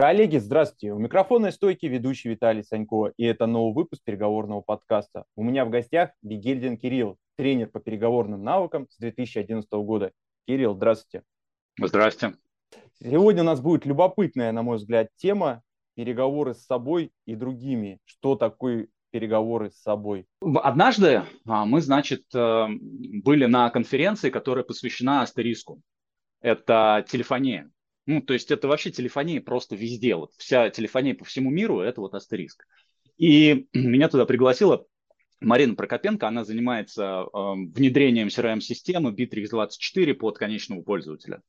Коллеги, здравствуйте. У микрофона стойки ведущий Виталий Санько, и это новый выпуск переговорного подкаста. У меня в гостях Бигельдин Кирилл, тренер по переговорным навыкам с 2011 года. Кирилл, здравствуйте. Здравствуйте. Сегодня у нас будет любопытная, на мой взгляд, тема переговоры с собой и другими. Что такое переговоры с собой? Однажды а, мы, значит, э, были на конференции, которая посвящена астериску. Это телефония. Ну, то есть это вообще телефония просто везде. Вот вся телефония по всему миру – это вот астериск. И меня туда пригласила Марина Прокопенко, она занимается э, внедрением CRM-системы Bittrex24 под конечного пользователя.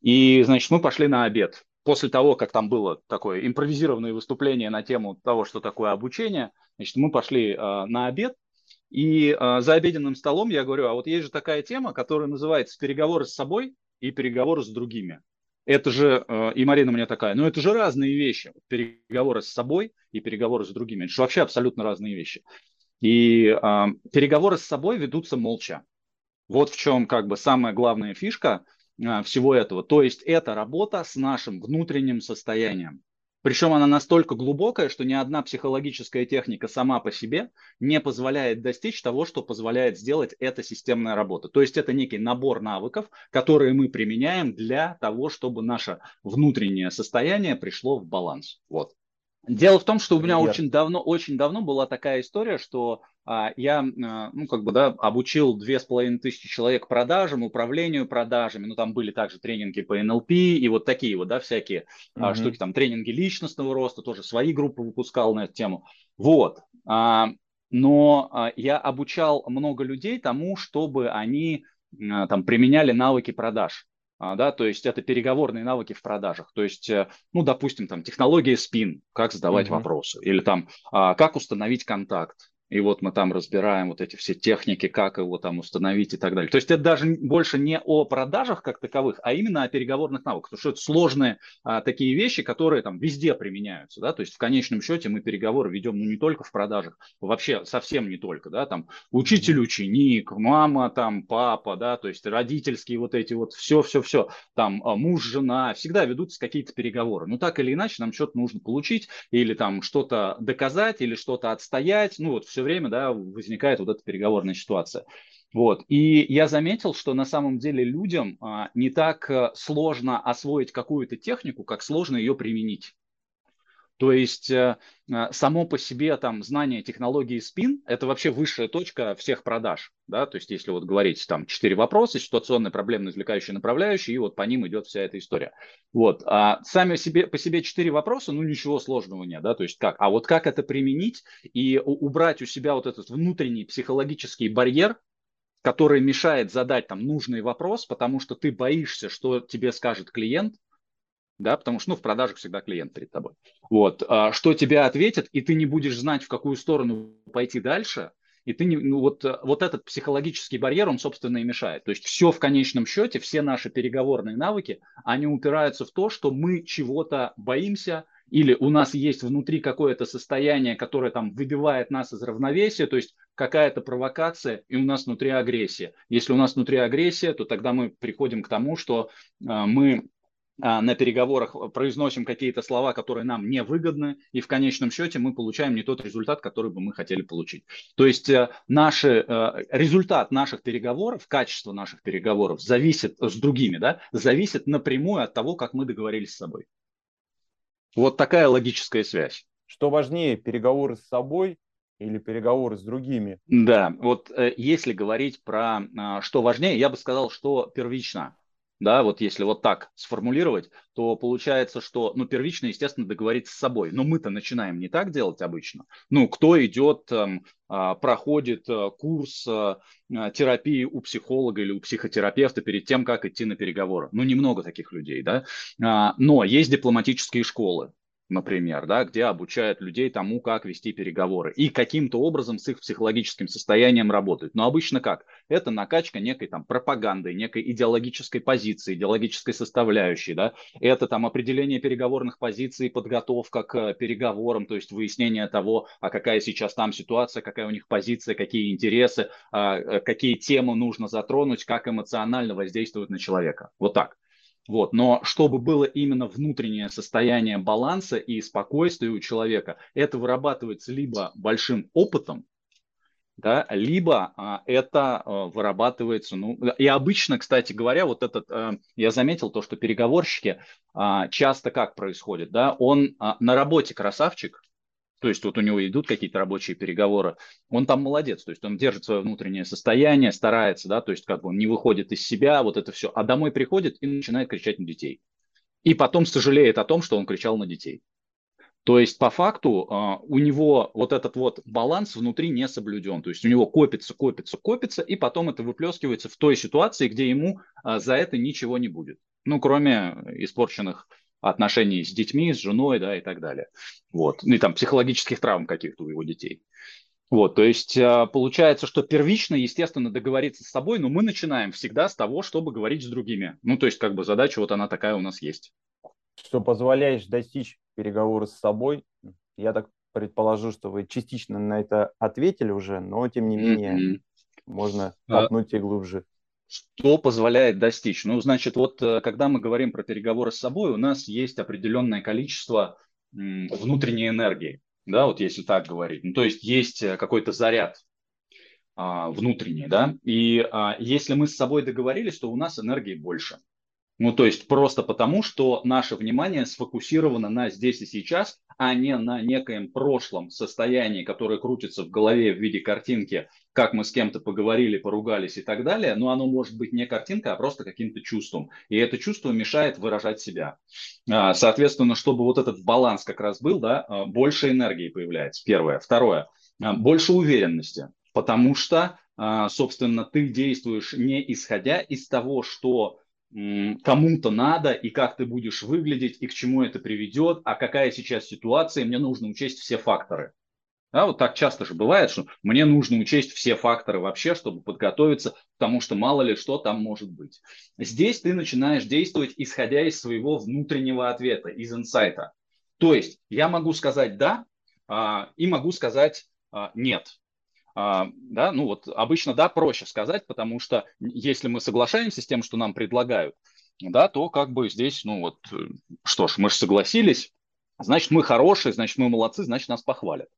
И, значит, мы пошли на обед. После того, как там было такое импровизированное выступление на тему того, что такое обучение, значит, мы пошли э, на обед, и э, за обеденным столом я говорю, а вот есть же такая тема, которая называется переговоры с собой и переговоры с другими это же, э, и Марина у меня такая, ну это же разные вещи. Переговоры с собой и переговоры с другими. Это же вообще абсолютно разные вещи. И э, переговоры с собой ведутся молча. Вот в чем как бы самая главная фишка э, всего этого. То есть это работа с нашим внутренним состоянием. Причем она настолько глубокая, что ни одна психологическая техника сама по себе не позволяет достичь того, что позволяет сделать эта системная работа. То есть это некий набор навыков, которые мы применяем для того, чтобы наше внутреннее состояние пришло в баланс. Вот. Дело в том, что у меня Привет. очень давно, очень давно была такая история, что а, я, а, ну, как бы, да, обучил две с половиной тысячи человек продажам, управлению продажами, ну, там были также тренинги по НЛП и вот такие вот, да, всякие mm-hmm. а, штуки, там, тренинги личностного роста, тоже свои группы выпускал на эту тему. Вот. А, но а, я обучал много людей тому, чтобы они а, там применяли навыки продаж. А, да, то есть это переговорные навыки в продажах, то есть, э, ну, допустим, там технология спин, как задавать mm-hmm. вопросы, или там а, как установить контакт, и вот мы там разбираем вот эти все техники, как его там установить и так далее. То есть это даже больше не о продажах как таковых, а именно о переговорных навыках, потому что это сложные а, такие вещи, которые там везде применяются, да, то есть в конечном счете мы переговоры ведем ну, не только в продажах, вообще совсем не только, да, там учитель, ученик, мама, там папа, да, то есть родительские вот эти вот все-все-все, там а, муж, жена, всегда ведутся какие-то переговоры. Ну так или иначе нам что-то нужно получить или там что-то доказать или что-то отстоять, ну вот все время да, возникает вот эта переговорная ситуация. Вот. И я заметил, что на самом деле людям а, не так э, сложно освоить какую-то технику, как сложно ее применить. То есть э, э, само по себе там знание технологии спин – это вообще высшая точка всех продаж. Да? То есть если вот говорить там четыре вопроса, ситуационная, проблемная, извлекающая, направляющая, и вот по ним идет вся эта история. Вот. А сами себе, по себе четыре вопроса, ну ничего сложного нет. Да? То есть как? А вот как это применить и убрать у себя вот этот внутренний психологический барьер, который мешает задать там нужный вопрос, потому что ты боишься, что тебе скажет клиент, да, потому что, ну, в продажах всегда клиент перед тобой. Вот, а, что тебе ответят, и ты не будешь знать, в какую сторону пойти дальше, и ты не, ну, вот, вот этот психологический барьер, он, собственно, и мешает. То есть все в конечном счете, все наши переговорные навыки, они упираются в то, что мы чего-то боимся, или у нас есть внутри какое-то состояние, которое там выбивает нас из равновесия, то есть какая-то провокация, и у нас внутри агрессия. Если у нас внутри агрессия, то тогда мы приходим к тому, что э, мы а, на переговорах произносим какие-то слова, которые нам не выгодны, и в конечном счете мы получаем не тот результат, который бы мы хотели получить. То есть э, наши, э, результат наших переговоров, качество наших переговоров зависит с другими, да, зависит напрямую от того, как мы договорились с собой. Вот такая логическая связь. Что важнее, переговоры с собой или переговоры с другими? Да, вот э, если говорить про а, что важнее, я бы сказал, что первично да, вот если вот так сформулировать, то получается, что, ну, первично, естественно, договориться с собой. Но мы-то начинаем не так делать обычно. Ну, кто идет, там, а, проходит а, курс а, терапии у психолога или у психотерапевта перед тем, как идти на переговоры? Ну, немного таких людей, да. Но есть дипломатические школы, например, да, где обучают людей тому, как вести переговоры и каким-то образом с их психологическим состоянием работают. Но обычно как? Это накачка некой там пропаганды, некой идеологической позиции, идеологической составляющей, да, это там определение переговорных позиций, подготовка к переговорам, то есть выяснение того, а какая сейчас там ситуация, какая у них позиция, какие интересы, а, э, какие темы нужно затронуть, как эмоционально воздействуют на человека. Вот так. Вот. Но чтобы было именно внутреннее состояние баланса и спокойствия у человека, это вырабатывается либо большим опытом, да, либо а, это а, вырабатывается, ну, и обычно, кстати говоря, вот этот, а, я заметил то, что переговорщики а, часто как происходит, да, он а, на работе красавчик, то есть вот у него идут какие-то рабочие переговоры, он там молодец, то есть он держит свое внутреннее состояние, старается, да, то есть как бы он не выходит из себя, вот это все, а домой приходит и начинает кричать на детей. И потом сожалеет о том, что он кричал на детей. То есть по факту а, у него вот этот вот баланс внутри не соблюден. То есть у него копится, копится, копится, и потом это выплескивается в той ситуации, где ему а, за это ничего не будет. Ну, кроме испорченных отношений с детьми, с женой, да, и так далее. Вот. Ну и там психологических травм каких-то у его детей. Вот, то есть а, получается, что первично, естественно, договориться с собой, но мы начинаем всегда с того, чтобы говорить с другими. Ну, то есть как бы задача вот она такая у нас есть. Что позволяешь достичь переговоры с собой. Я так предположу, что вы частично на это ответили уже, но тем не менее mm-hmm. можно а копнуть и глубже. Что позволяет достичь? Ну, значит, вот э, когда мы говорим про переговоры с собой, у нас есть определенное количество внутренней энергии, да, вот если так говорить. Ну, то есть есть э, какой-то заряд а, внутренний, да, и а, если мы с собой договорились, то у нас энергии больше. Ну, то есть просто потому, что наше внимание сфокусировано на здесь и сейчас, а не на некоем прошлом состоянии, которое крутится в голове в виде картинки, как мы с кем-то поговорили, поругались и так далее, но оно может быть не картинка, а просто каким-то чувством. И это чувство мешает выражать себя. А, соответственно, чтобы вот этот баланс как раз был, да, а, больше энергии появляется, первое. Второе, а, больше уверенности, потому что, собственно, ты действуешь не исходя из того, что кому-то надо, и как ты будешь выглядеть, и к чему это приведет, а какая сейчас ситуация, мне нужно учесть все факторы. Да, вот так часто же бывает, что мне нужно учесть все факторы вообще, чтобы подготовиться, потому что мало ли что там может быть. Здесь ты начинаешь действовать, исходя из своего внутреннего ответа, из инсайта. То есть я могу сказать «да» а, и могу сказать а, «нет». А, да, ну вот обычно да проще сказать, потому что если мы соглашаемся с тем, что нам предлагают, да, то как бы здесь, ну вот, э, что ж, мы же согласились, значит мы хорошие, значит мы молодцы, значит нас похвалят.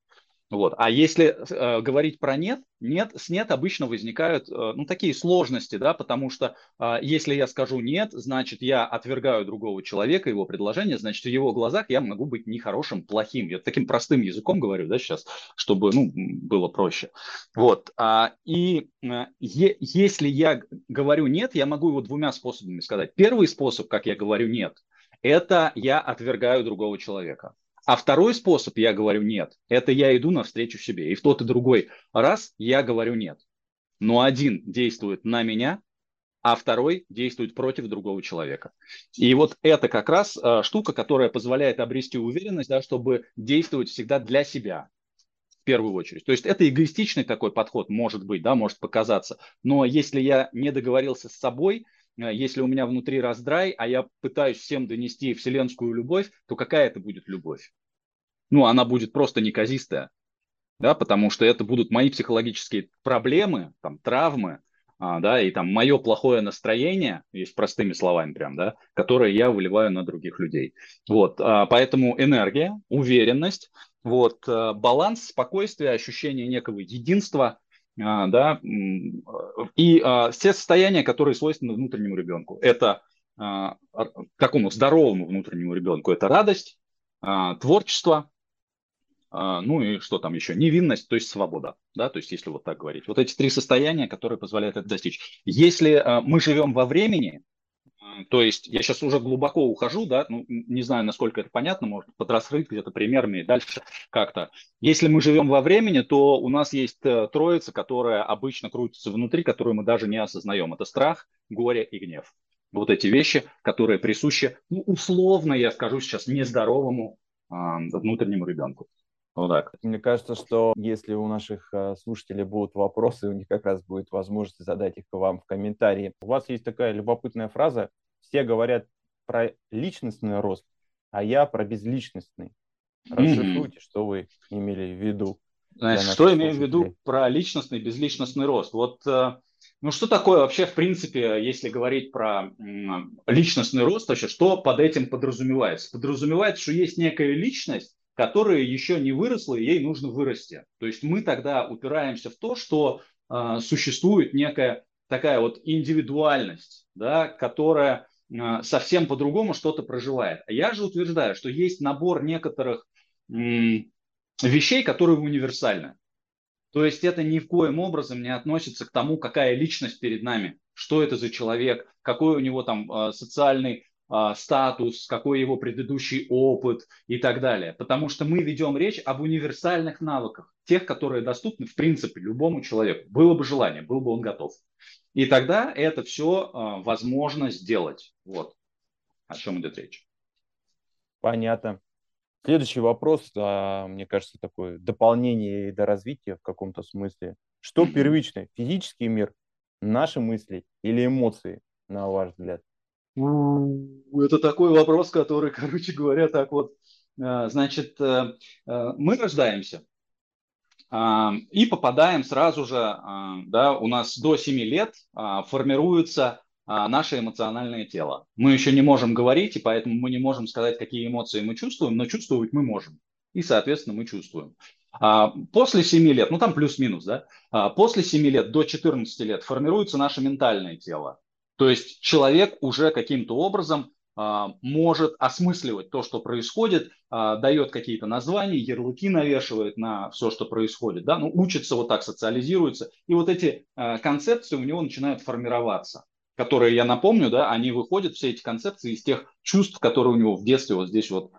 Вот. А если э, говорить про нет, нет, с нет обычно возникают э, ну, такие сложности, да, потому что э, если я скажу нет, значит я отвергаю другого человека, его предложение, значит в его глазах я могу быть нехорошим, плохим. Я таким простым языком говорю, да, сейчас, чтобы ну, было проще. Вот. А, и э, если я говорю нет, я могу его двумя способами сказать. Первый способ, как я говорю нет, это я отвергаю другого человека. А второй способ, я говорю нет, это я иду навстречу себе. И в тот и другой раз я говорю нет. Но один действует на меня, а второй действует против другого человека. И вот это как раз э, штука, которая позволяет обрести уверенность, да, чтобы действовать всегда для себя в первую очередь. То есть это эгоистичный такой подход, может быть, да, может показаться. Но если я не договорился с собой, если у меня внутри раздрай, а я пытаюсь всем донести вселенскую любовь, то какая это будет любовь? Ну, она будет просто неказистая, да, потому что это будут мои психологические проблемы, там, травмы, а, да, и там мое плохое настроение, есть простыми словами прям, да, которое я выливаю на других людей. Вот, а, поэтому энергия, уверенность, вот, а, баланс, спокойствие, ощущение некого единства, да, и а, все состояния, которые свойственны внутреннему ребенку. Это а, такому здоровому внутреннему ребенку. Это радость, творчество, ну и что там еще? Невинность, то есть свобода. Да? То есть если вот так говорить. Вот эти три состояния, которые позволяют это достичь. Если мы живем во времени, то есть я сейчас уже глубоко ухожу, да, ну, не знаю, насколько это понятно, может подраскрыть где-то примерами и дальше как-то. Если мы живем во времени, то у нас есть э, троица, которая обычно крутится внутри, которую мы даже не осознаем. Это страх, горе и гнев. Вот эти вещи, которые присущи, ну, условно, я скажу сейчас, нездоровому а, внутреннему ребенку. Вот так. Мне кажется, что если у наших э, слушателей будут вопросы, у них как раз будет возможность задать их вам в комментарии. У вас есть такая любопытная фраза все говорят про личностный рост, а я про безличностный. Расшифруйте, mm-hmm. что вы имели в виду. Значит, что имею в виду про личностный, безличностный рост? Вот э, Ну, что такое вообще, в принципе, если говорить про личностный рост, вообще, что под этим подразумевается? Подразумевается, что есть некая личность, которая еще не выросла, и ей нужно вырасти. То есть мы тогда упираемся в то, что э, существует некая такая вот индивидуальность, да, которая совсем по-другому что-то проживает. А я же утверждаю, что есть набор некоторых вещей, которые универсальны. То есть это ни в коем образом не относится к тому, какая личность перед нами, что это за человек, какой у него там э, социальный а, статус, какой его предыдущий опыт и так далее. Потому что мы ведем речь об универсальных навыках, тех, которые доступны в принципе любому человеку. Было бы желание, был бы он готов. И тогда это все а, возможно сделать. Вот о чем идет речь. Понятно. Следующий вопрос, а, мне кажется, такое дополнение и до развития в каком-то смысле. Что первичное, физический мир, наши мысли или эмоции, на ваш взгляд? Это такой вопрос, который, короче говоря, так вот, э, значит, э, э, мы рождаемся а, и попадаем сразу же, а, да, у нас до 7 лет а, формируется наше эмоциональное тело. Мы еще не можем говорить, и поэтому мы не можем сказать, какие эмоции мы чувствуем, но чувствовать мы можем. И, соответственно, мы чувствуем. После 7 лет, ну там плюс-минус, да, после 7 лет до 14 лет формируется наше ментальное тело. То есть человек уже каким-то образом а, может осмысливать то, что происходит, а, дает какие-то названия, ярлыки навешивает на все, что происходит, да, ну, учится вот так, социализируется, и вот эти а, концепции у него начинают формироваться, которые, я напомню, да, они выходят, все эти концепции из тех чувств, которые у него в детстве вот здесь вот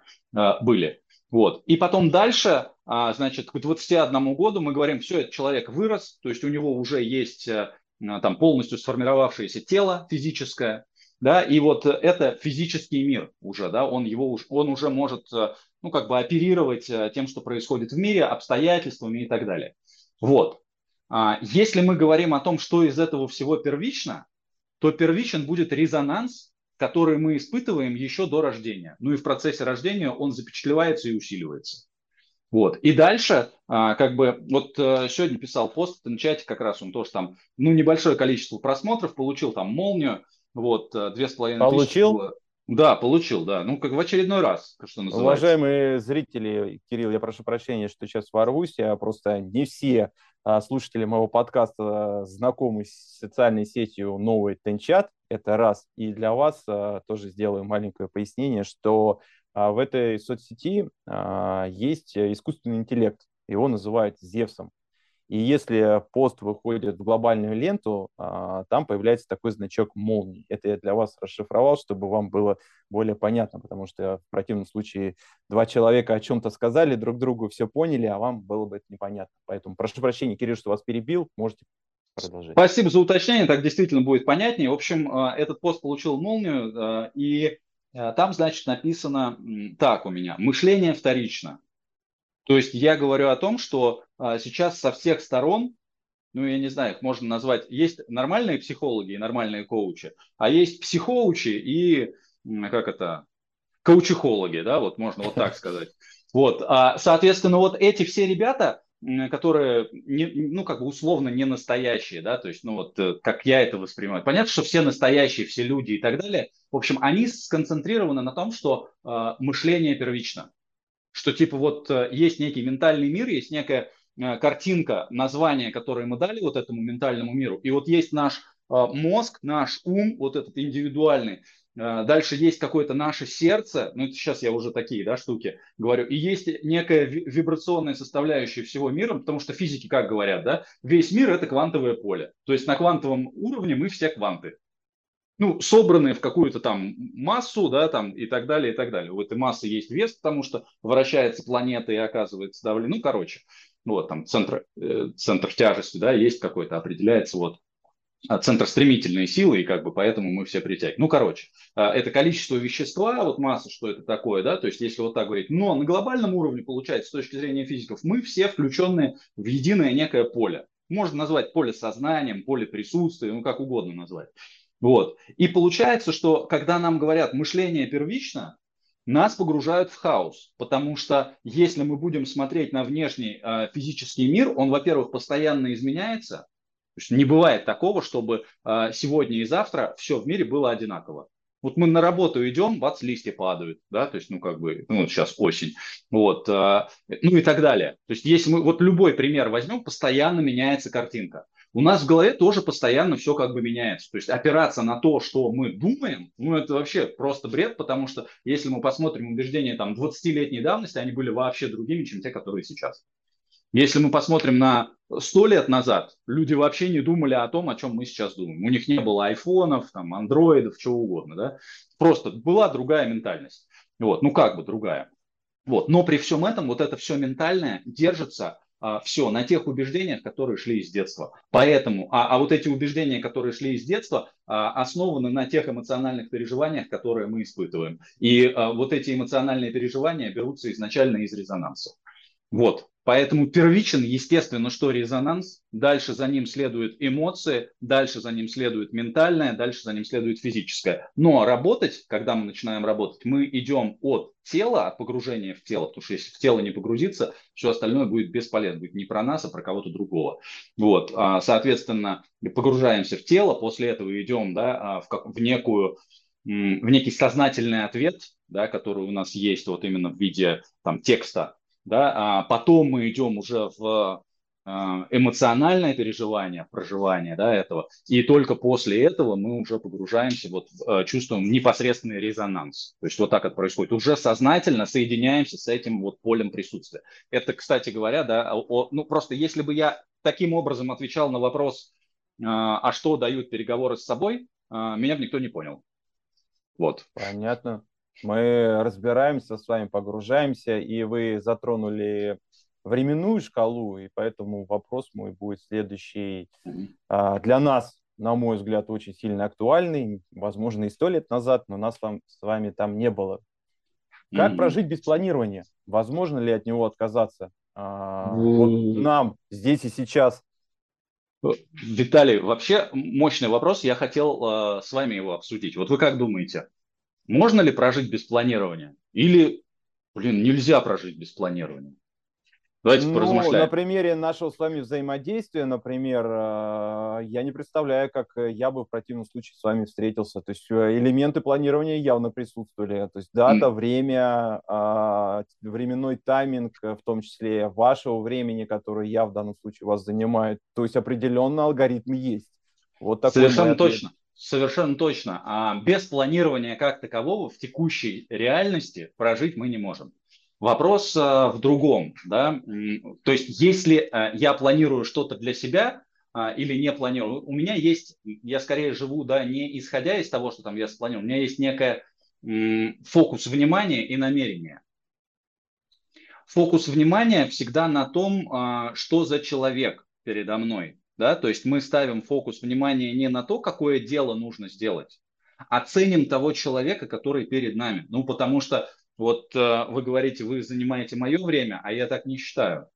были. Вот. И потом дальше, значит, к 21 году мы говорим, все, этот человек вырос, то есть у него уже есть там полностью сформировавшееся тело физическое, да, и вот это физический мир уже, да, он его он уже может, э, ну, как бы оперировать э, тем, что происходит в мире, обстоятельствами и так далее. Вот. А если мы говорим о том, что из этого всего первично, то первичен будет резонанс, который мы испытываем еще до рождения. Ну и в процессе рождения он запечатлевается и усиливается. Вот. И дальше, а, как бы, вот сегодня писал пост на чате, как раз он тоже там, ну, небольшое количество просмотров, получил там молнию, вот, э, две с половиной тысячи. Получил? Да, получил, да. Ну, как в очередной раз, что называется. Уважаемые зрители, Кирилл, я прошу прощения, что сейчас ворвусь, я просто не все а, слушатели моего подкаста знакомы с социальной сетью новый Тенчат, это раз. И для вас а, тоже сделаю маленькое пояснение, что а в этой соцсети а, есть искусственный интеллект, его называют Зевсом. И если пост выходит в глобальную ленту, а, там появляется такой значок молнии. Это я для вас расшифровал, чтобы вам было более понятно, потому что в противном случае два человека о чем-то сказали друг другу, все поняли, а вам было бы это непонятно. Поэтому прошу прощения, Кирилл, что вас перебил, можете продолжать. Спасибо за уточнение, так действительно будет понятнее. В общем, этот пост получил молнию, и Э, там, значит, написано так у меня, мышление вторично. То есть я говорю о том, что а, сейчас со всех сторон, ну, я не знаю, их можно назвать, есть нормальные психологи и нормальные коучи, а есть психоучи и, как это, коучихологи, да, вот можно вот так сказать. Вот, а, соответственно, вот эти все ребята, которые, не, ну, как бы условно не настоящие, да, то есть, ну, вот, э, как я это воспринимаю. Понятно, что все настоящие, все люди и так далее. В общем, они сконцентрированы на том, что э, мышление первично. Что, типа, вот э, есть некий ментальный мир, есть некая э, картинка, название, которое мы дали вот этому ментальному миру. И вот есть наш э, мозг, наш ум, вот этот индивидуальный, дальше есть какое-то наше сердце, ну это сейчас я уже такие да, штуки говорю, и есть некая вибрационная составляющая всего мира, потому что физики как говорят, да, весь мир это квантовое поле. То есть на квантовом уровне мы все кванты. Ну, собранные в какую-то там массу, да, там и так далее, и так далее. У этой массы есть вес, потому что вращается планета и оказывается давление. Ну, короче, вот там центр, э, центр тяжести, да, есть какой-то, определяется вот а, центр стремительной силы, и как бы поэтому мы все притягиваем. Ну, короче, а, это количество вещества, вот масса, что это такое, да, то есть если вот так говорить, но на глобальном уровне, получается, с точки зрения физиков, мы все включенные в единое некое поле. Можно назвать поле сознанием, поле присутствия, ну, как угодно назвать. Вот. И получается, что когда нам говорят мышление первично, нас погружают в хаос, потому что если мы будем смотреть на внешний э, физический мир, он, во-первых, постоянно изменяется, есть не бывает такого, чтобы э, сегодня и завтра все в мире было одинаково. Вот мы на работу идем, бац, листья падают, да, то есть, ну, как бы, ну, сейчас осень, вот, э, ну и так далее. То есть, если мы вот любой пример возьмем, постоянно меняется картинка. У нас в голове тоже постоянно все как бы меняется. То есть опираться на то, что мы думаем, ну это вообще просто бред, потому что если мы посмотрим убеждения там 20-летней давности, они были вообще другими, чем те, которые сейчас. Если мы посмотрим на 100 лет назад, люди вообще не думали о том, о чем мы сейчас думаем. У них не было айфонов, там, андроидов, чего угодно. Да? Просто была другая ментальность. Вот, ну как бы другая. Вот. Но при всем этом вот это все ментальное держится а, все на тех убеждениях, которые шли из детства. Поэтому, а, а вот эти убеждения, которые шли из детства, а, основаны на тех эмоциональных переживаниях, которые мы испытываем. И а, вот эти эмоциональные переживания берутся изначально из резонанса. Вот. Поэтому первичен, естественно, что резонанс, дальше за ним следуют эмоции, дальше за ним следует ментальное, дальше за ним следует физическое. Но работать, когда мы начинаем работать, мы идем от тела, от погружения в тело, потому что если в тело не погрузиться, все остальное будет бесполезно, будет не про нас, а про кого-то другого. Вот, а, соответственно, погружаемся в тело, после этого идем да, а, в, как, в некую в некий сознательный ответ, да, который у нас есть вот именно в виде там, текста, да, а потом мы идем уже в а, эмоциональное переживание, проживание да, этого, и только после этого мы уже погружаемся, вот, а, чувствуем непосредственный резонанс. То есть вот так это происходит. Уже сознательно соединяемся с этим вот полем присутствия. Это, кстати говоря, да, о, ну просто если бы я таким образом отвечал на вопрос, а что дают переговоры с собой, меня бы никто не понял. Вот. Понятно. Мы разбираемся с вами, погружаемся, и вы затронули временную шкалу, и поэтому вопрос мой будет следующий. А, для нас, на мой взгляд, очень сильно актуальный, возможно, и сто лет назад, но нас с вами там не было. Как mm-hmm. прожить без планирования? Возможно ли от него отказаться? А, mm-hmm. вот нам здесь и сейчас. Виталий, вообще мощный вопрос. Я хотел э, с вами его обсудить. Вот вы как думаете? Можно ли прожить без планирования? Или, блин, нельзя прожить без планирования? Давайте ну, поразмышляем. На примере нашего с вами взаимодействия, например, э, я не представляю, как я бы в противном случае с вами встретился. То есть э, элементы планирования явно присутствовали. То есть дата, mm. время, а, временной тайминг, в том числе вашего времени, которое я в данном случае вас занимает. То есть определенно алгоритм есть. Вот такой Совершенно точно. Совершенно точно. А без планирования как такового в текущей реальности прожить мы не можем. Вопрос а, в другом. Да? То есть если а, я планирую что-то для себя а, или не планирую, у меня есть, я скорее живу да, не исходя из того, что там я спланировал, у меня есть некая фокус внимания и намерения. Фокус внимания всегда на том, что за человек передо мной да, то есть мы ставим фокус внимания не на то, какое дело нужно сделать, а ценим того человека, который перед нами. Ну, потому что вот э, вы говорите, вы занимаете мое время, а я так не считаю.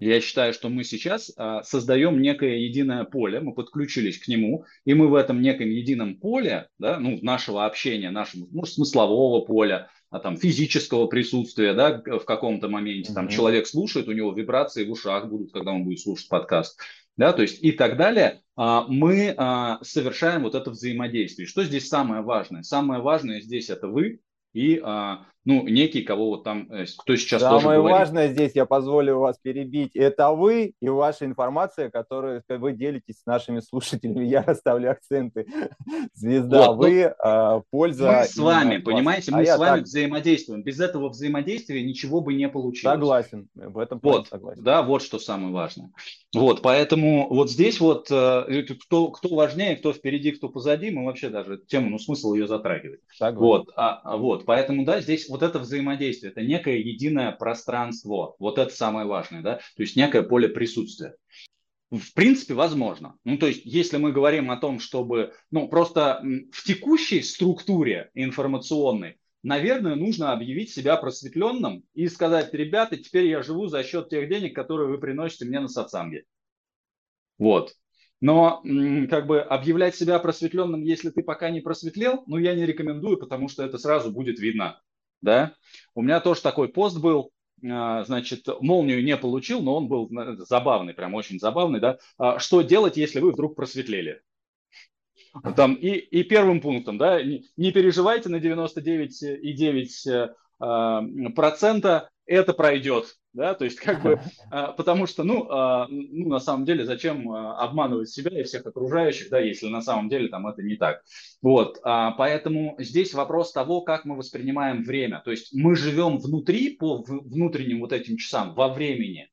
Я считаю, что мы сейчас э, создаем некое единое поле, мы подключились к нему, и мы в этом неком едином поле, да, ну, нашего общения, нашего ну, смыслового поля, а там физического присутствия, да, в каком-то моменте, там mm-hmm. человек слушает, у него вибрации в ушах будут, когда он будет слушать подкаст да, то есть и так далее, а, мы а, совершаем вот это взаимодействие. Что здесь самое важное? Самое важное здесь это вы и а, ну, некий, кого вот там, э, кто сейчас Самое тоже говорит. важное здесь, я позволю вас перебить, это вы и ваша информация, которую вы делитесь с нашими слушателями. Я расставлю акценты. Звезда, вот, вы, ну, а, польза. Мы с вами, понимаете, а мы а с вами так... взаимодействуем. Без этого взаимодействия ничего бы не получилось. Согласен, в этом вот, согласен. Да, вот что самое важное. Вот, поэтому вот здесь вот э, кто, кто важнее, кто впереди, кто позади, мы вообще даже тему, ну, смысл ее затрагивать. Согласен. Вот, а, вот, поэтому, да, здесь вот это взаимодействие, это некое единое пространство. Вот это самое важное, да, то есть некое поле присутствия. В принципе, возможно. Ну, то есть, если мы говорим о том, чтобы, ну, просто в текущей структуре информационной, наверное, нужно объявить себя просветленным и сказать, ребята, теперь я живу за счет тех денег, которые вы приносите мне на сатсанге. Вот. Но как бы объявлять себя просветленным, если ты пока не просветлел, ну, я не рекомендую, потому что это сразу будет видно да. У меня тоже такой пост был, а, значит, молнию не получил, но он был забавный, прям очень забавный, да. А, что делать, если вы вдруг просветлели? Там, и, и первым пунктом, да, не, не переживайте на 99,9% а, процента, это пройдет, да, то есть как бы, потому что, ну, ну, на самом деле, зачем обманывать себя и всех окружающих, да, если на самом деле там это не так. Вот, поэтому здесь вопрос того, как мы воспринимаем время, то есть мы живем внутри по внутренним вот этим часам, во времени,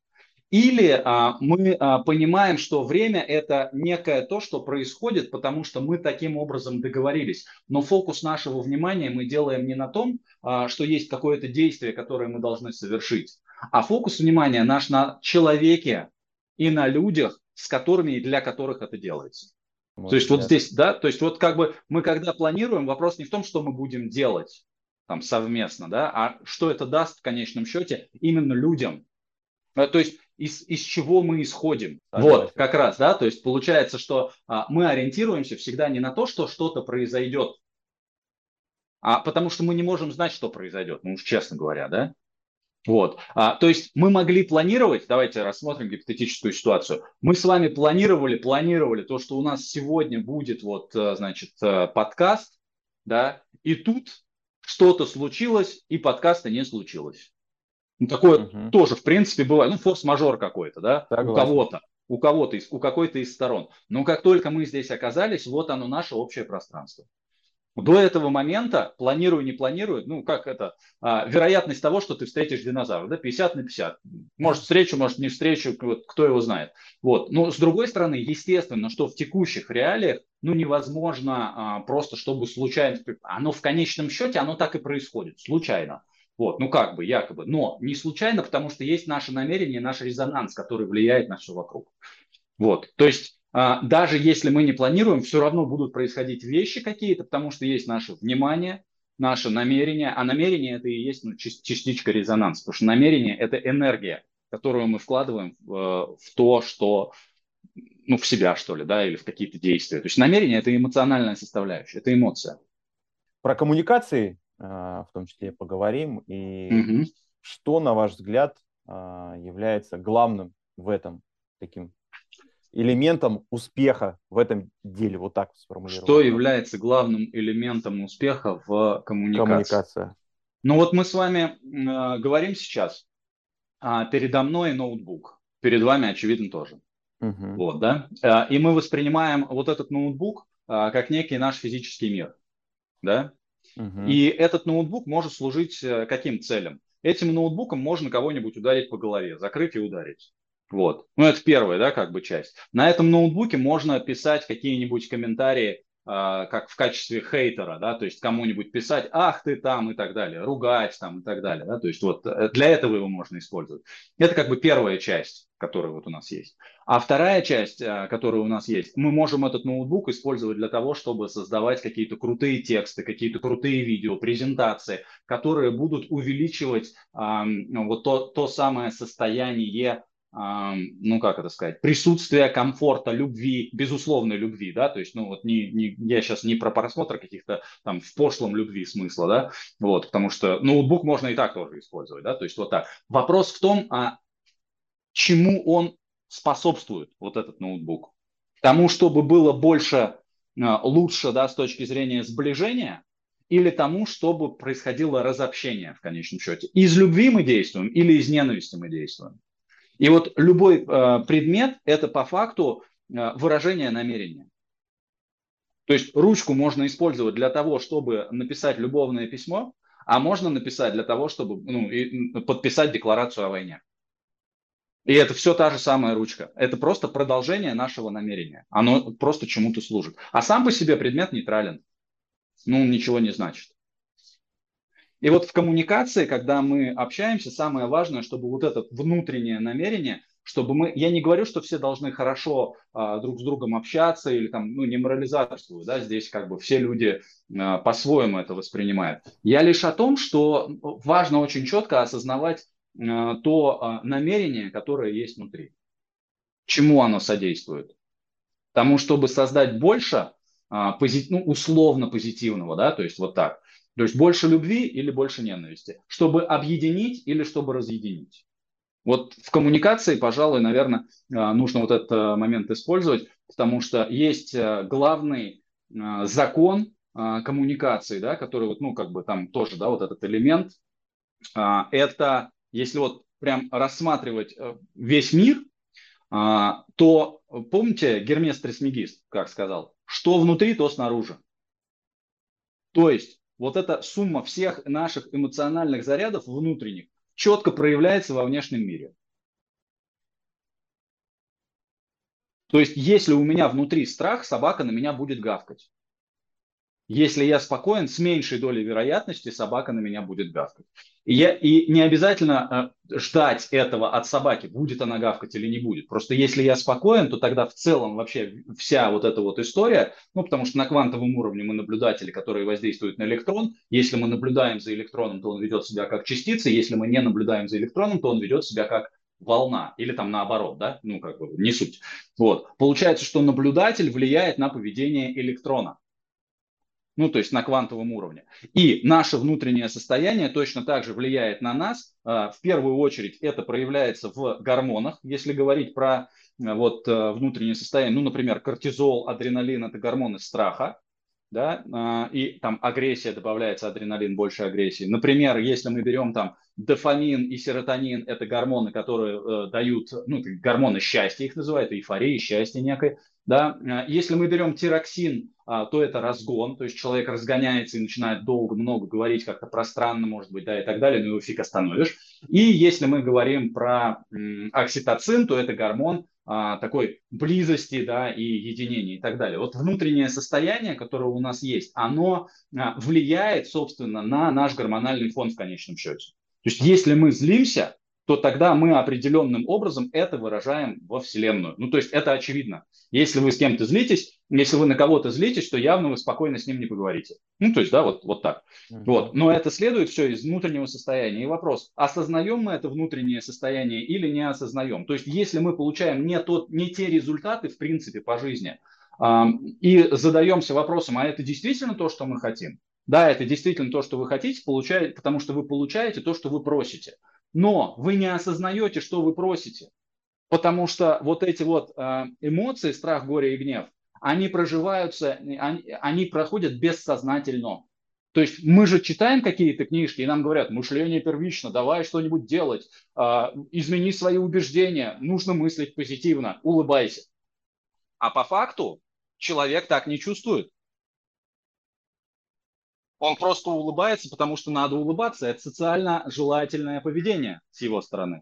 или а, мы а, понимаем, что время это некое то, что происходит, потому что мы таким образом договорились. Но фокус нашего внимания мы делаем не на том, а, что есть какое-то действие, которое мы должны совершить, а фокус внимания наш на человеке и на людях, с которыми и для которых это делается. Вот, то есть вот здесь, да, то есть вот как бы мы когда планируем, вопрос не в том, что мы будем делать там совместно, да, а что это даст в конечном счете именно людям. То есть из, из чего мы исходим. Согласен. Вот, как раз, да, то есть получается, что а, мы ориентируемся всегда не на то, что что-то произойдет, а потому что мы не можем знать, что произойдет, ну уж честно говоря, да. Вот, а, то есть мы могли планировать, давайте рассмотрим гипотетическую ситуацию. Мы с вами планировали, планировали то, что у нас сегодня будет вот, э, значит, э, подкаст, да, и тут что-то случилось, и подкаста не случилось. Ну, такое угу. тоже, в принципе, бывает. Ну, форс-мажор какой-то, да, Согласен. у кого-то, у кого-то, из, у какой-то из сторон. Но как только мы здесь оказались, вот оно наше общее пространство. До этого момента, планирую, не планирую, ну, как это, а, вероятность того, что ты встретишь динозавра, да, 50 на 50. Может, встречу, может, не встречу, вот, кто его знает. Вот. Но, с другой стороны, естественно, что в текущих реалиях, ну, невозможно а, просто, чтобы случайно, оно в конечном счете, оно так и происходит, случайно. Вот, ну как бы, якобы. Но не случайно, потому что есть наше намерение, наш резонанс, который влияет на все вокруг. Вот, то есть даже если мы не планируем, все равно будут происходить вещи какие-то, потому что есть наше внимание, наше намерение, а намерение это и есть ну, частичка резонанса, потому что намерение это энергия, которую мы вкладываем в, в то, что ну, в себя, что ли, да, или в какие-то действия. То есть намерение – это эмоциональная составляющая, это эмоция. Про коммуникации а, в том числе поговорим. И угу. что, на ваш взгляд, а, является главным в этом таким элементом успеха в этом деле? Вот так сформулировать. Что является главным элементом успеха в коммуникации? Коммуникация. Ну вот мы с вами э, говорим сейчас, а передо мной ноутбук, перед вами, очевидно, тоже. Угу. Вот, да? И мы воспринимаем вот этот ноутбук как некий наш физический мир, да? И этот ноутбук может служить э, каким целям? Этим ноутбуком можно кого-нибудь ударить по голове, закрыть и ударить. Вот. Ну, это первая, да, как бы часть. На этом ноутбуке можно писать какие-нибудь комментарии а, как в качестве хейтера, да, то есть кому-нибудь писать, ах ты там и так далее, ругать там и так далее, да, то есть вот э, для этого его можно использовать. Это как бы первая часть, которая вот у нас есть. А вторая часть, а, которая у нас есть, мы можем этот ноутбук использовать для того, чтобы создавать какие-то крутые тексты, какие-то крутые видео, презентации, которые будут увеличивать а, вот то, то самое состояние ну как это сказать, присутствие комфорта, любви, безусловной любви, да, то есть, ну вот не, не, я сейчас не про просмотр каких-то там в пошлом любви смысла, да, вот, потому что ноутбук можно и так тоже использовать, да, то есть вот так. Вопрос в том, а чему он способствует, вот этот ноутбук? Тому, чтобы было больше, а, лучше, да, с точки зрения сближения, или тому, чтобы происходило разобщение в конечном счете. Из любви мы действуем или из ненависти мы действуем? И вот любой э, предмет – это по факту э, выражение намерения. То есть ручку можно использовать для того, чтобы написать любовное письмо, а можно написать для того, чтобы ну, и, подписать декларацию о войне. И это все та же самая ручка. Это просто продолжение нашего намерения. Оно просто чему-то служит. А сам по себе предмет нейтрален. Ну, ничего не значит. И вот в коммуникации, когда мы общаемся, самое важное, чтобы вот это внутреннее намерение, чтобы мы, я не говорю, что все должны хорошо а, друг с другом общаться или там, ну, не морализацию, да, здесь как бы все люди а, по-своему это воспринимают. Я лишь о том, что важно очень четко осознавать а, то а, намерение, которое есть внутри. Чему оно содействует? Тому, чтобы создать больше а, пози, ну, условно позитивного, да, то есть вот так. То есть больше любви или больше ненависти, чтобы объединить или чтобы разъединить. Вот в коммуникации, пожалуй, наверное, а, нужно вот этот а, момент использовать, потому что есть а, главный закон коммуникации, да, который вот, ну, как бы там тоже, да, вот этот элемент, это, если вот прям рассматривать весь мир, то помните Гермес Трисмегист, как сказал, что внутри, то снаружи. То есть вот эта сумма всех наших эмоциональных зарядов внутренних четко проявляется во внешнем мире. То есть, если у меня внутри страх, собака на меня будет гавкать. Если я спокоен, с меньшей долей вероятности собака на меня будет гавкать. И, я, и не обязательно э, ждать этого от собаки, будет она гавкать или не будет. Просто если я спокоен, то тогда в целом вообще вся вот эта вот история, ну потому что на квантовом уровне мы наблюдатели, которые воздействуют на электрон. Если мы наблюдаем за электроном, то он ведет себя как частица. Если мы не наблюдаем за электроном, то он ведет себя как волна или там наоборот, да, ну как бы не суть. Вот. Получается, что наблюдатель влияет на поведение электрона ну, то есть на квантовом уровне. И наше внутреннее состояние точно так же влияет на нас. А, в первую очередь это проявляется в гормонах, если говорить про э, вот э, внутреннее состояние. Ну, например, кортизол, адреналин – это гормоны страха да, а, и там агрессия добавляется, адреналин, больше агрессии. Например, если мы берем там дофамин и серотонин, это гормоны, которые э, дают, ну, гормоны счастья их называют, эйфории, счастье некое, да. А, если мы берем тироксин, а, то это разгон, то есть человек разгоняется и начинает долго, много говорить, как-то пространно, может быть, да, и так далее, но его фиг остановишь. И если мы говорим про м, окситоцин, то это гормон, а, такой близости да, и единения и так далее. Вот внутреннее состояние, которое у нас есть, оно а, влияет, собственно, на наш гормональный фон в конечном счете. То есть если мы злимся, то тогда мы определенным образом это выражаем во Вселенную. Ну, то есть это очевидно. Если вы с кем-то злитесь, если вы на кого-то злитесь, то явно вы спокойно с ним не поговорите. Ну, то есть, да, вот, вот так. Вот. Но это следует все из внутреннего состояния. И вопрос, осознаем мы это внутреннее состояние или не осознаем? То есть, если мы получаем не, тот, не те результаты, в принципе, по жизни, э, и задаемся вопросом, а это действительно то, что мы хотим? Да, это действительно то, что вы хотите, получаете, потому что вы получаете то, что вы просите но вы не осознаете, что вы просите. Потому что вот эти вот э, эмоции, страх, горе и гнев, они проживаются, они, они проходят бессознательно. То есть мы же читаем какие-то книжки, и нам говорят, мышление первично, давай что-нибудь делать, э, измени свои убеждения, нужно мыслить позитивно, улыбайся. А по факту человек так не чувствует. Он просто улыбается, потому что надо улыбаться. Это социально желательное поведение с его стороны.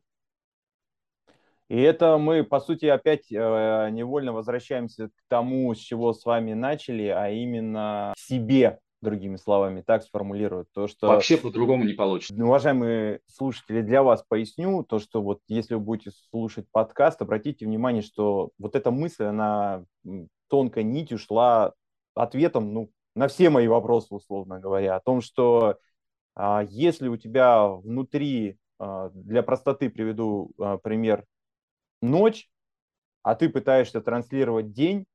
И это мы, по сути, опять э, невольно возвращаемся к тому, с чего с вами начали, а именно себе, другими словами, так сформулируют. То, что... Вообще по-другому не получится. Уважаемые слушатели, для вас поясню, то, что вот если вы будете слушать подкаст, обратите внимание, что вот эта мысль, она тонкой нитью шла ответом, ну, на все мои вопросы, условно говоря, о том, что а, если у тебя внутри, а, для простоты приведу а, пример, ночь, а ты пытаешься транслировать день,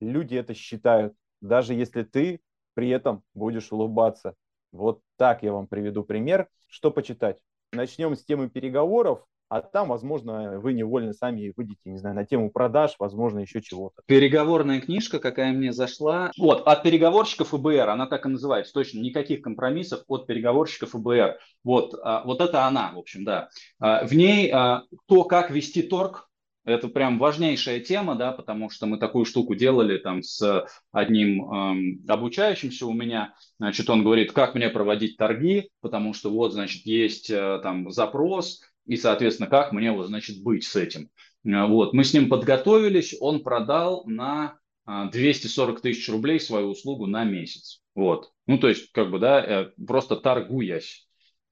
люди это считают, даже если ты при этом будешь улыбаться. Вот так я вам приведу пример. Что почитать? Начнем с темы переговоров а там, возможно, вы невольно сами выйдете, не знаю, на тему продаж, возможно, еще чего-то. Переговорная книжка, какая мне зашла. Вот, от переговорщиков ФБР, она так и называется, точно, никаких компромиссов от переговорщиков ФБР. Вот, а, вот это она, в общем, да. А, в ней а, то, как вести торг, это прям важнейшая тема, да, потому что мы такую штуку делали там с одним эм, обучающимся у меня. Значит, он говорит, как мне проводить торги, потому что вот, значит, есть э, там запрос, и, соответственно, как мне, вот, значит, быть с этим. Э, вот, мы с ним подготовились, он продал на 240 а, тысяч рублей свою услугу на месяц. Вот. Ну, то есть, как бы, да, э, просто торгуясь.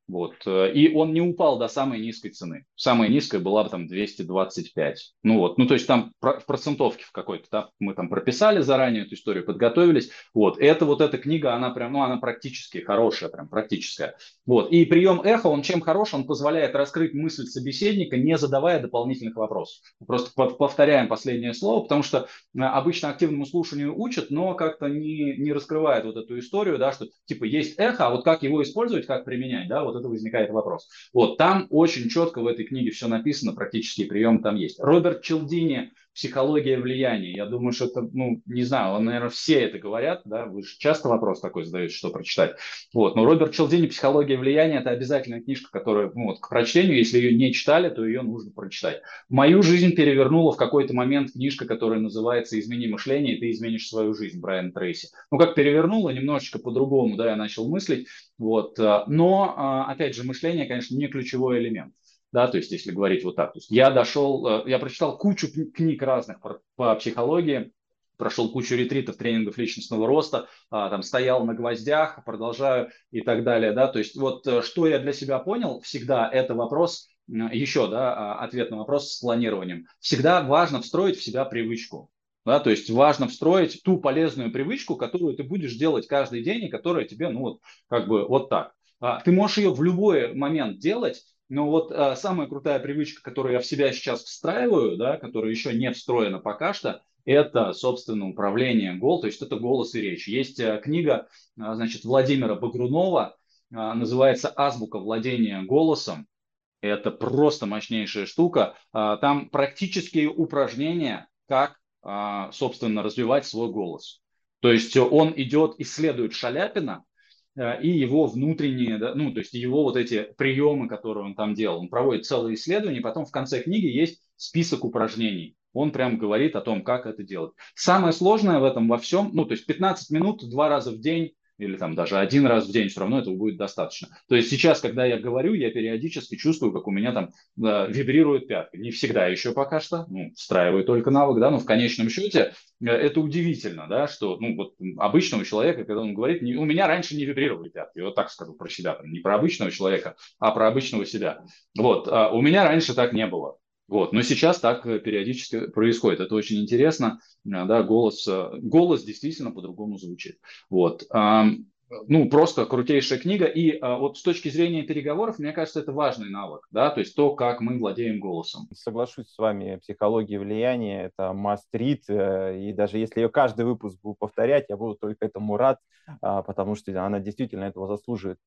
Вот. Э, и он не упал до самой низкой цены. Самая низкая была там 225. Ну вот, ну то есть там в процентовке в какой-то, да, мы там прописали заранее эту историю, подготовились. Вот, это вот эта книга, она прям, ну она практически хорошая, прям практическая. Вот, и прием эхо, он чем хорош? Он позволяет раскрыть мысль собеседника, не задавая дополнительных вопросов. Просто повторяем последнее слово, потому что э, обычно активному слушанию учат, но как-то не, не раскрывает вот эту историю, да, что типа есть эхо, а вот как его использовать, как применять, да, вот это возникает вопрос. Вот там очень четко в этой книге все написано, практически прием там есть. Роберт Челдини психология влияния. Я думаю, что это, ну, не знаю, он, наверное, все это говорят, да, вы же часто вопрос такой задаете, что прочитать. Вот, но Роберт Челдини «Психология влияния» – это обязательная книжка, которая, ну, вот, к прочтению, если ее не читали, то ее нужно прочитать. Мою жизнь перевернула в какой-то момент книжка, которая называется «Измени мышление, и ты изменишь свою жизнь» Брайан Трейси. Ну, как перевернула, немножечко по-другому, да, я начал мыслить, вот, э, но, а, опять же, мышление, конечно, не ключевой элемент да, то есть если говорить вот так. То есть я дошел, э, я прочитал кучу книг разных по, психологии, прошел кучу ретритов, тренингов личностного роста, а, там стоял на гвоздях, продолжаю и так далее, да, то есть вот э, что я для себя понял, всегда это вопрос, еще, да, а, ответ на вопрос с планированием. Всегда важно встроить в себя привычку. Да, то есть важно встроить ту полезную привычку, которую ты будешь делать каждый день и которая тебе, ну вот, как бы вот так. А, ты можешь ее в любой момент делать, но вот а, самая крутая привычка, которую я в себя сейчас встраиваю, да, которая еще не встроена пока что, это, собственно, управление гол, то есть это голос и речь. Есть а, книга, а, значит, Владимира Багрунова, а, называется «Азбука владения голосом». Это просто мощнейшая штука. А, там практические упражнения, как, а, собственно, развивать свой голос. То есть он идет, исследует Шаляпина, и его внутренние, да, ну, то есть его вот эти приемы, которые он там делал. Он проводит целые исследования, потом в конце книги есть список упражнений. Он прям говорит о том, как это делать. Самое сложное в этом во всем, ну, то есть 15 минут два раза в день или там даже один раз в день, все равно этого будет достаточно. То есть сейчас, когда я говорю, я периодически чувствую, как у меня там э, вибрирует пятка. Не всегда еще пока что, ну, встраиваю только навык, да, но в конечном счете э, это удивительно, да, что, ну, вот обычного человека, когда он говорит, не, у меня раньше не вибрировали пятки, вот так скажу про себя, там, не про обычного человека, а про обычного себя. Вот, а у меня раньше так не было. Вот. Но сейчас так э, периодически происходит. Это очень интересно. Э, да, голос, э, голос действительно по-другому звучит. Вот. Ну, просто крутейшая книга. И вот с точки зрения переговоров, мне кажется, это важный навык, да, то есть то, как мы владеем голосом. Соглашусь с вами, психология влияния – это мастрит, и даже если ее каждый выпуск буду повторять, я буду только этому рад, а, потому что она действительно этого заслуживает.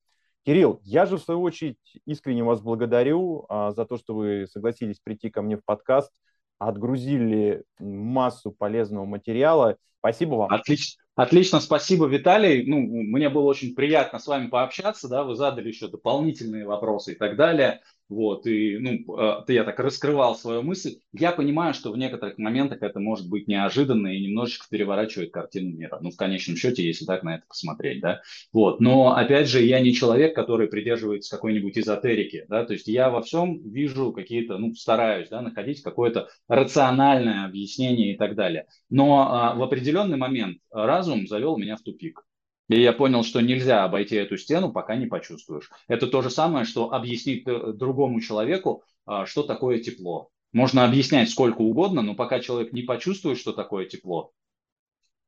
Кирилл, я же в свою очередь искренне вас благодарю а, за то, что вы согласились прийти ко мне в подкаст, отгрузили массу полезного материала. Спасибо вам. Отлично. Отлично, спасибо, Виталий. Ну, мне было очень приятно с вами пообщаться, да, вы задали еще дополнительные вопросы и так далее. Вот, и, ну, а, я так раскрывал свою мысль. Я понимаю, что в некоторых моментах это может быть неожиданно и немножечко переворачивает картину мира. Ну, в конечном счете, если так на это посмотреть, да. Вот, но, опять же, я не человек, который придерживается какой-нибудь эзотерики, да, то есть я во всем вижу какие-то, ну, стараюсь, да, находить какое-то рациональное объяснение и так далее. Но а, в определенный момент разум завел меня в тупик. И я понял, что нельзя обойти эту стену, пока не почувствуешь. Это то же самое, что объяснить э, другому человеку, а, что такое тепло. Можно объяснять сколько угодно, но пока человек не почувствует, что такое тепло,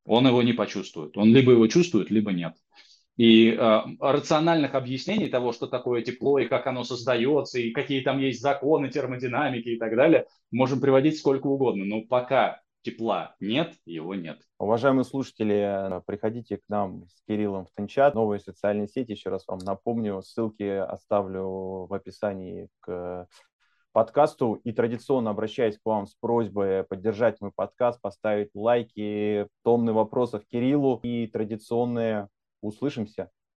он его не почувствует. Он либо его чувствует, либо нет. И э, рациональных объяснений того, что такое тепло и как оно создается, и какие там есть законы термодинамики и так далее, можем приводить сколько угодно. Но пока тепла нет, его нет. Уважаемые слушатели, приходите к нам с Кириллом в Тенчат, новые социальные сети, еще раз вам напомню, ссылки оставлю в описании к подкасту. И традиционно обращаюсь к вам с просьбой поддержать мой подкаст, поставить лайки, тонны вопросов Кириллу и традиционные услышимся.